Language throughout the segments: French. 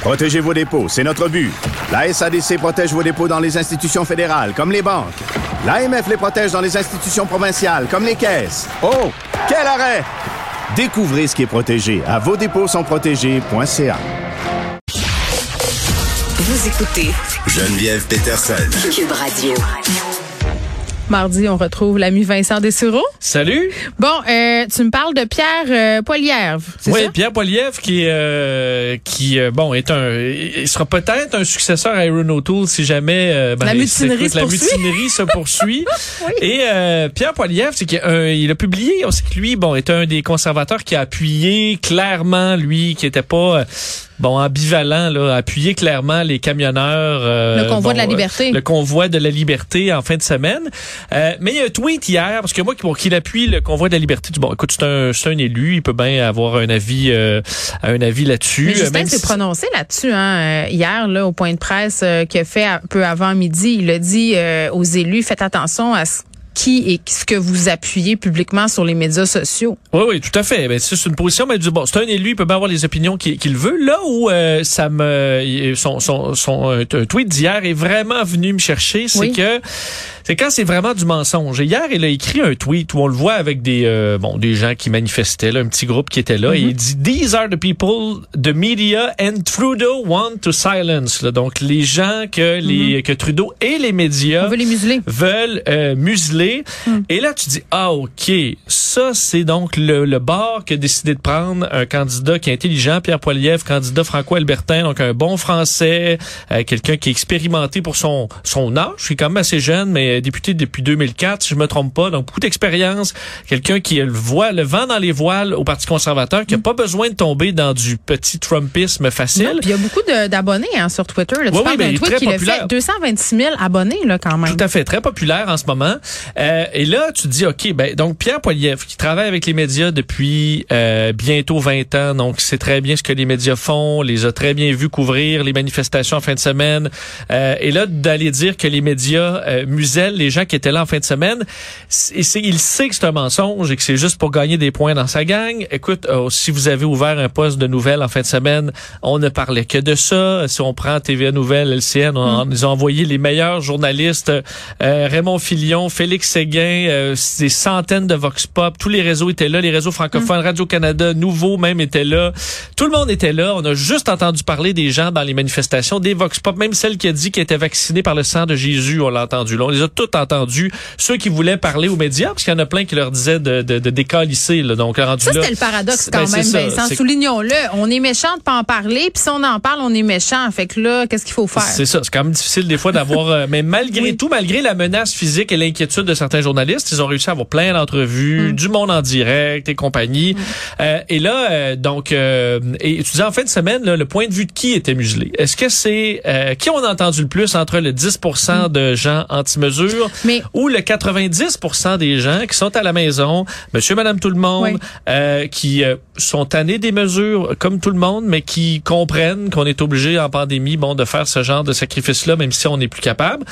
Protégez vos dépôts, c'est notre but. La SADC protège vos dépôts dans les institutions fédérales, comme les banques. L'AMF les protège dans les institutions provinciales, comme les caisses. Oh, quel arrêt! Découvrez ce qui est protégé à vos dépôts sont protégés.ca. Vous écoutez Geneviève Peterson. Cube Radio. Mardi, on retrouve l'ami Vincent Dessureau. Salut. Bon, euh, tu me parles de Pierre euh, Poilievre, Oui, ça? Pierre Poilievre qui euh, qui euh, bon est un il sera peut-être un successeur à Aaron O'Toole si jamais euh, ben, La mutinerie se la poursuit. mutinerie se poursuit. Et euh, Pierre Poilievre, c'est qu'il il a publié, on sait que lui bon est un des conservateurs qui a appuyé clairement lui qui était pas euh, Bon, ambivalent, là, appuyé clairement les camionneurs. euh, Le convoi bon, de la euh, liberté. le convoi de la liberté en fin de semaine. Euh, mais il y a un tweet hier, parce que moi, pour qu'il appuie le convoi de la liberté, du bon, écoute, c'est un, c'est un élu, il peut bien avoir un avis, euh, un avis là-dessus. Mais Euh, Justin s'est si- prononcé là-dessus hein, euh, hier là au point de presse euh, qu'il a fait un peu avant midi. Il a dit euh, aux élus faites attention à ce qui et ce que vous appuyez publiquement sur les médias sociaux. Oui, oui, tout à fait. Ben, c'est une position, mais du bon, c'est un élu, il peut bien avoir les opinions qu'il qu'il veut. Là où euh, ça me, son, son, son euh, tweet d'hier est vraiment venu me chercher, c'est Oui. que c'est quand c'est vraiment du mensonge. Et hier, il a écrit un tweet où on le voit avec des euh, bon des gens qui manifestaient, là, un petit groupe qui était là. Et il dit These are the people the media and Trudeau want to silence. Là. Donc les gens que les que Trudeau et les médias On veut les museler. veulent euh, museler. Et là, tu dis, ah, OK, ça, c'est donc le, le bord qu'a décidé de prendre un candidat qui est intelligent, Pierre Poilievre, candidat franco-albertain, donc un bon français, euh, quelqu'un qui est expérimenté pour son, son âge. Je suis quand même assez jeune, mais député depuis 2004, si je me trompe pas, donc beaucoup d'expérience. Quelqu'un qui le, voit, le vent dans les voiles au Parti conservateur, qui a pas besoin de tomber dans du petit Trumpisme facile. Il y a beaucoup d'abonnés hein, sur Twitter. Là. Tu Oui, parles oui, d'un qui fait 226 000 abonnés là quand même. Tout à fait, très populaire en ce moment. Euh, et là, tu te dis, OK, ben donc Pierre Poilievre, qui travaille avec les médias depuis euh, bientôt 20 ans, donc sait très bien ce que les médias font, les a très bien vus couvrir les manifestations en fin de semaine. Euh, et là, d'aller dire que les médias euh, les gens qui étaient là en fin de semaine, il sait que c'est un mensonge et que c'est juste pour gagner des points dans sa gang. Écoute, euh, si vous avez ouvert un poste de nouvelles en fin de semaine, on ne parlait que de ça. Si on prend TVA Nouvelles, LCN, on, ils ont envoyé les meilleurs journalistes, euh, Raymond Filion, Félix Séguin, euh, des centaines de Vox Pop, tous les réseaux étaient là, les réseaux francophones, Radio-Canada, Nouveau même était là. Tout le monde était là. On a juste entendu parler des gens dans les manifestations, des Vox Pop, même celle qui a dit qu'elle était vaccinée par le sang de Jésus, on l'a entendu. Là, on les a tous entendus. Ceux qui voulaient parler aux médias, parce qu'il y en a plein qui leur disaient de, de, de décalisser, là. Donc, rendu Ça, c'était le paradoxe Ben, quand c'est même. Vincent. Soulignons-le. On est méchant de pas en parler, puis si on en parle, on est méchant. Fait que là, qu'est-ce qu'il faut faire? C'est ça, c'est quand même difficile des fois d'avoir, euh, mais malgré Oui. tout, malgré la menace physique et l'inquiétude de certains journalistes, ils ont réussi à avoir plein d'entrevues, Mm. du monde en direct et compagnie. Euh, et là, euh, donc, euh, et tu disais en fin de semaine, là, le point de vue de qui était muselé? Est-ce que c'est euh, qui on a entendu le plus entre le 10% de gens anti-mesures Mais- ou le 90% des gens qui sont à la maison, Monsieur, Madame, tout le monde, Oui. euh, qui euh, sont tannés des mesures comme tout le monde, mais qui comprennent qu'on est obligé en pandémie, bon, de faire ce genre de sacrifice-là, même si on n'est plus capable.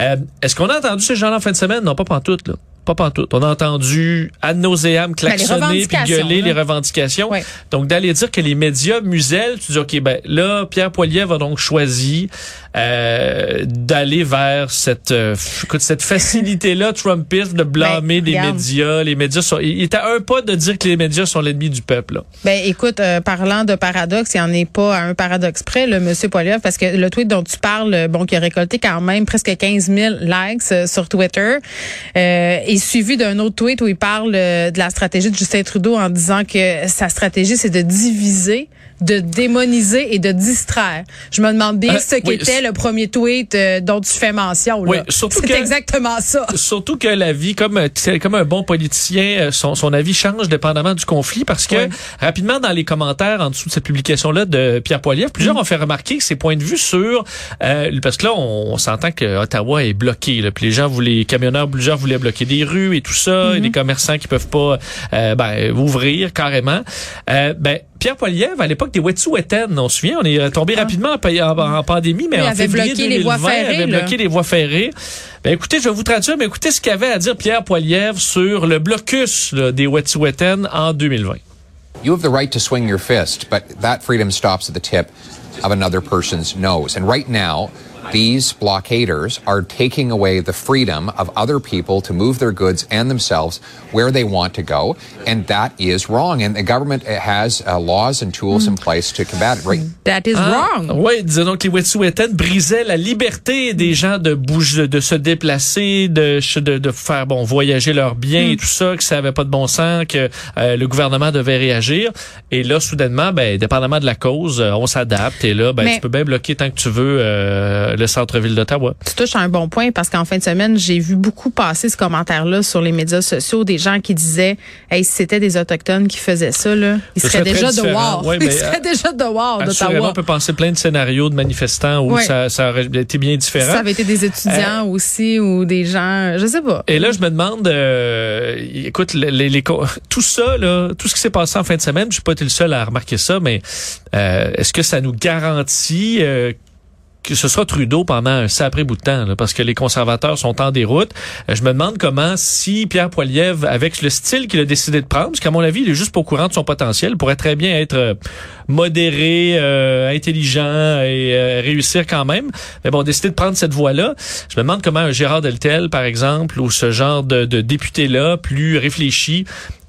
Euh, Est-ce qu'on a entendu ces gens-là en fin de semaine? Non, pas pantoute, là. Pas pantoute. On a entendu ad nauseam klaxonner puis gueuler là. les revendications. Ouais. Donc, d'aller dire que les médias musellent, tu dis, OK, ben là, Pierre Poilievre a donc choisi euh, d'aller vers cette euh, écoute, cette facilité-là, Trumpiste, de blâmer Ben, des regarde. médias. Les médias sont... Il était à un pas de dire que les médias sont l'ennemi du peuple. Là. Ben écoute, euh, parlant de paradoxe, il n'y en est pas à un paradoxe près, le monsieur Poilievre, parce que le tweet dont tu parles, bon, qui a récolté quand même presque 15 000 likes sur Twitter, euh, est suivi d'un autre tweet où il parle euh, de la stratégie de Justin Trudeau en disant que sa stratégie, c'est de diviser de démoniser et de distraire. Je me demande bien Euh, ce oui, qu'était le premier tweet euh, dont tu fais mention. là. Oui, surtout C'est exactement ça. Surtout que la vie, comme euh, comme un bon politicien, son, son avis change dépendamment du conflit parce que rapidement dans les commentaires en dessous de cette publication-là de Pierre Poilievre, plusieurs Mm. ont fait remarquer que ses points de vue sur euh, parce que là on, on s'entend que Ottawa est bloqué, là, puis les gens voulaient, les camionneurs, plusieurs voulaient bloquer des rues et tout ça, Mm-hmm. et des commerçants qui peuvent pas euh, ben, ouvrir carrément. Euh, ben Pierre Poilievre, à l'époque des Wet'suwet'en, on se souvient, on est tombé rapidement en, en- en pandémie, mais Ah. Oui, en avait février bloqué les voies 2020, ferrées, avait là. bloqué les voies ferrées. Ben écoutez, je vais vous traduire, mais écoutez ce qu'avait à dire Pierre Poilievre sur le blocus là, des Wet'suwet'en en 2020. You have the right to swing your fist, but that freedom stops at the tip of another person's nose. And right now, these blockaders are taking away the freedom of other people to move their goods and themselves where they want to go. And that is wrong. And the government has uh, laws and tools in place to combat it. Right That is wrong. Oui, disons donc les Wet'suwet'en brisaient la liberté des gens de bouger, de se déplacer, de, de, de faire bon voyager leurs biens Mm. et tout ça, que ça avait pas de bon sens, que euh, le gouvernement devait réagir. Et là, soudainement, ben, dépendamment de la cause, euh, on s'adapte. Et là, ben, Mais- tu peux bien bloquer tant que tu veux euh, le centre-ville d'Ottawa. Tu touches à un bon point parce qu'en fin de semaine, j'ai vu beaucoup passer ce commentaire-là sur les médias sociaux, des gens qui disaient Hey, si c'était des Autochtones qui faisaient ça, là, ils seraient serait déjà dehors. Ouais, ils seraient déjà dehors d'Ottawa. on peut penser plein de scénarios de manifestants où ça, ça aurait été bien différent. Ça avait été des étudiants aussi ou des gens, je sais pas. Et là, je me demande, euh, écoute, les, les- tout ça, là, tout ce qui s'est passé en fin de semaine, je suis pas été le seul à remarquer ça, mais euh, est-ce que ça nous garantit euh, que ce sera Trudeau pendant un sacré bout de temps, parce que les conservateurs sont en déroute. Euh, je me demande comment, si Pierre Poilievre, avec le style qu'il a décidé de prendre, parce qu'à mon avis, il est juste pas au courant de son potentiel, pourrait très bien être euh, modéré, euh, intelligent et réussir quand même. Mais bon, décider de prendre cette voie-là, je me demande comment un Gérard Deltel, par exemple, ou ce genre de, de député-là, plus réfléchi,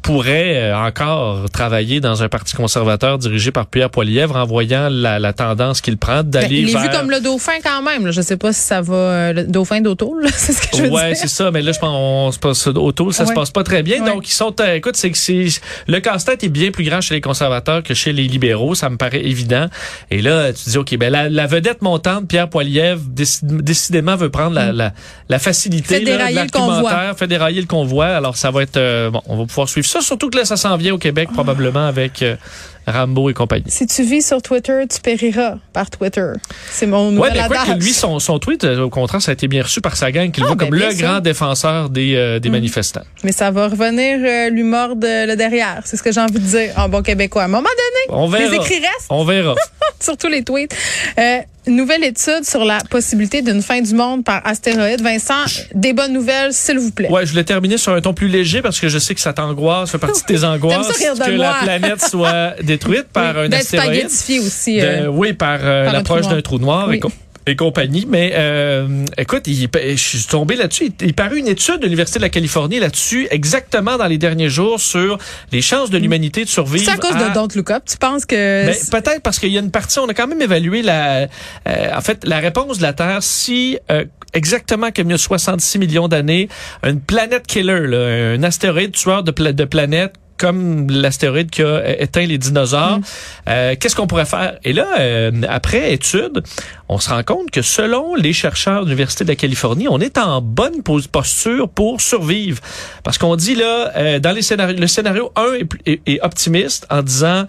pourrait euh, encore travailler dans un parti conservateur dirigé par Pierre Poilievre en voyant la, la tendance qu'il prend Ben, d'aller il est vers... vu comme le dauphin quand même. Là. Je sais pas si ça va. euh, le dauphin d'auto, là, c'est ce que je veux ouais, c'est ça. Mais là, je pense on se ça se Ouais. passe pas très bien. Ouais. Donc, ils sont. euh, écoute, c'est que c'est le casse-tête est bien plus grand chez les conservateurs que chez les libéraux. Ça me paraît évident. Et là, tu dis, ok, ben la, la vedette montante, Pierre Poilievre, décid- décidément veut prendre la, la, la facilité Fait là, de dérailler le convoi. fait dérailler le convoi. Alors, ça va être euh, bon. On va pouvoir suivre ça. Surtout que là, ça s'en vient au Québec probablement avec euh, Rambo et compagnie. Si tu vis sur Twitter, tu périras par Twitter. C'est mon Ouais, nouvel mais quoi que adage. lui, son, son tweet, euh, au contraire, ça a été bien reçu par sa gang, qu'il Ah, voit ben, comme le sûr. grand défenseur des, euh, des manifestants. Mais ça va revenir euh, lui mordre le derrière. C'est ce que j'ai envie de dire en bon québécois. À un moment donné, On verra. les écrits restent On verra. sur tous les tweets. Euh, nouvelle étude sur la possibilité d'une fin du monde par astéroïde. Vincent, des bonnes nouvelles, s'il vous plaît. Ouais, je voulais terminer sur un ton plus léger parce que je sais que ça t'angoisse, fait partie de tes angoisses de que moi. la planète soit détruite par un D'être astéroïde. aussi. De- euh, oui, par, euh, par l'approche d'un trou noir Oui. et, co- et compagnie. Mais euh, écoute, il, je suis tombé là-dessus. Il, il parut une étude de l'Université de la Californie là-dessus, exactement dans les derniers jours, sur les chances de l'humanité de survivre. C'est à cause de Don't Look Up. Tu penses que... Ben, peut-être parce qu'il y a une partie, on a quand même évalué la, euh, en fait, la réponse de la Terre si euh, exactement comme il y a 66 millions d'années, une planète killer, là, un astéroïde tueur de, pla- de planètes comme l'astéroïde qui a éteint les dinosaures, euh, qu'est-ce qu'on pourrait faire? Et là, euh, après étude, on se rend compte que selon les chercheurs de l'Université de la Californie, on est en bonne pos- posture pour survivre. Parce qu'on dit là, euh, dans les scénarios, le scénario 1 est, plus- est- est optimiste en disant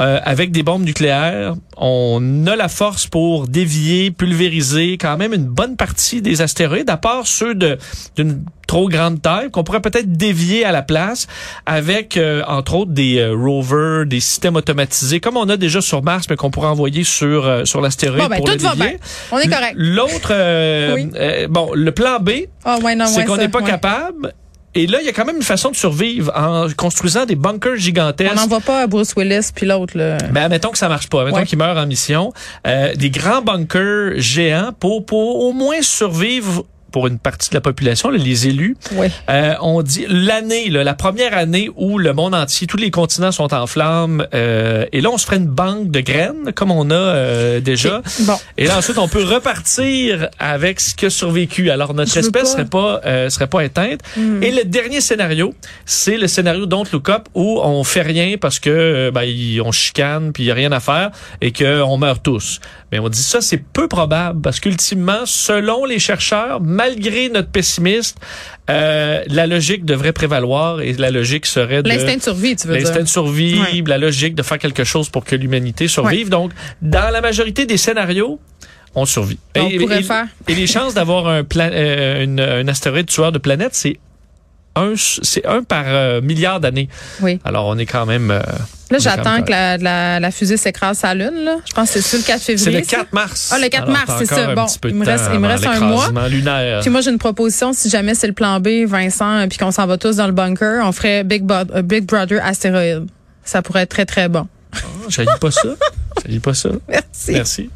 euh, avec des bombes nucléaires, on a la force pour dévier, pulvériser quand même une bonne partie des astéroïdes, à part ceux de d'une trop grande taille qu'on pourrait peut-être dévier à la place avec euh, entre autres des euh, rovers, des systèmes automatisés comme on a déjà sur Mars mais qu'on pourrait envoyer sur euh, sur l'astéroïde Bon, ben, pour tout le va dévier. bien. On est correct. L'autre euh, Oui. euh, bon, le plan B, Ah, ouais, c'est qu'on n'est pas capable et là, il y a quand même une façon de survivre en construisant des bunkers gigantesques. On n'envoie pas à Bruce Willis puis l'autre. là. Ben, admettons que ça marche pas. Admettons Ouais. qu'il meurt en mission. Euh, des grands bunkers géants pour, pour au moins survivre pour une partie de la population, là, les élus. Oui. Euh, on dit l'année, la première année où le monde entier, tous les continents sont en flammes, euh, et là on se ferait une banque de graines comme on a euh, déjà. Bon. Et là ensuite on peut repartir avec ce qui a survécu. Alors notre Je espèce serait pas euh, serait pas éteinte. Et le dernier scénario, c'est le scénario Don't Look Up où on fait rien parce que euh, ben, on chicane puis il y a rien à faire et que on meurt tous. Mais on dit ça c'est peu probable parce qu'ultimement selon les chercheurs, malgré notre pessimisme, euh, la logique devrait prévaloir et la logique serait de L'instinct de survie, tu veux L'instinct de survie, Ouais. la logique de faire quelque chose pour que l'humanité survive. Donc, dans la majorité des scénarios, on survit. On et, pourrait et- faire. et les chances d'avoir un, euh, une- un astéroïde tueur de planète, c'est un, c'est un par euh, milliard d'années. Oui. Alors, on est quand même. euh, Là, j'attends que la, la, la fusée s'écrase sa lune. Là. Je pense que c'est sur le 4 C'est février. le ça? 4 mars. Ah, le 4 Alors, mars, c'est ça. Bon, il me reste- temps il me avant reste un mois. lunaire. Puis moi, j'ai une proposition. Si jamais c'est le plan B, Vincent, euh, puis qu'on s'en va tous dans le bunker, on ferait Big, Bo- Big Brother astéroïde. Ça pourrait être très, très bon. J'haïs pas ça. J'haïs pas ça. Merci. Merci.